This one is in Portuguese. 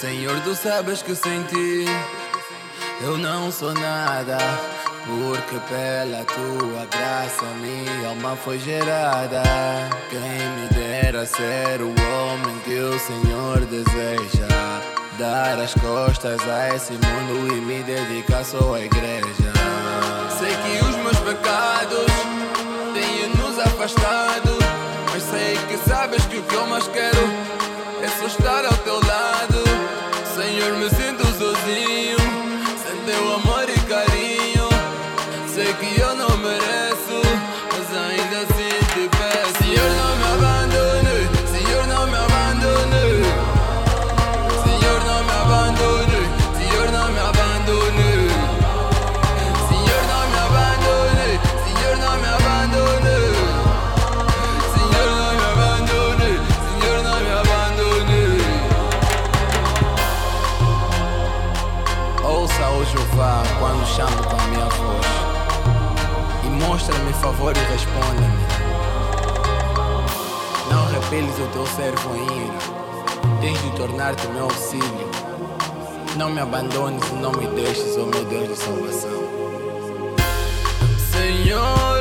Senhor, tu sabes que sem ti eu não sou nada. Porque pela tua graça minha alma foi gerada. Quem me dera ser o homem que o Senhor deseja. Dar as costas a esse mundo e me dedicar só à igreja. Eu não mereço, mas ainda assim te peço. Senhor, não me abandone, Senhor, não me abandone. Senhor, não me abandone, Senhor, não me abandone. Senhor, não me abandone, Senhor, não me abandone. Senhor, não me abandone, Senhor, não me abandone. Ouça o Jeová quando chamo com a minha voz mostra-me favor e responda-me. Não repeles o teu servo em ira, tens de tornar-te meu auxílio. Não me abandones e não me deixes, oh meu Deus de salvação. Senhor,